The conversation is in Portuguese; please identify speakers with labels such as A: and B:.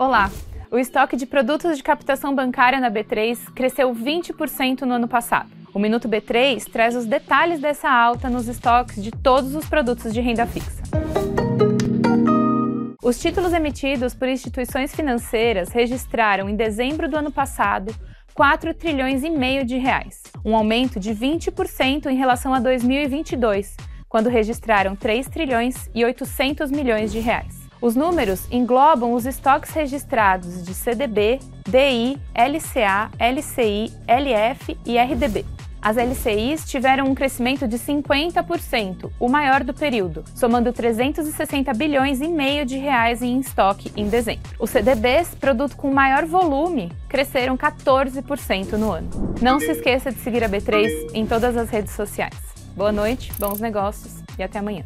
A: Olá! O estoque de produtos de captação bancária na B3 cresceu 20% no ano passado. O Minuto B3 traz os detalhes dessa alta nos estoques de todos os produtos de renda fixa. Os títulos emitidos por instituições financeiras registraram em dezembro do ano passado 4 trilhões e meio de reais, um aumento de 20% em relação a 2022, quando registraram 3 trilhões e 800 milhões de reais. Os números englobam os estoques registrados de CDB, DI, LCA, LCI, LF e RDB. As LCIs tiveram um crescimento de 50%, o maior do período, somando 360 bilhões e meio de reais em estoque em dezembro. Os CDBs, produto com maior volume, cresceram 14% no ano. Não se esqueça de seguir a B3 em todas as redes sociais. Boa noite, bons negócios e até amanhã.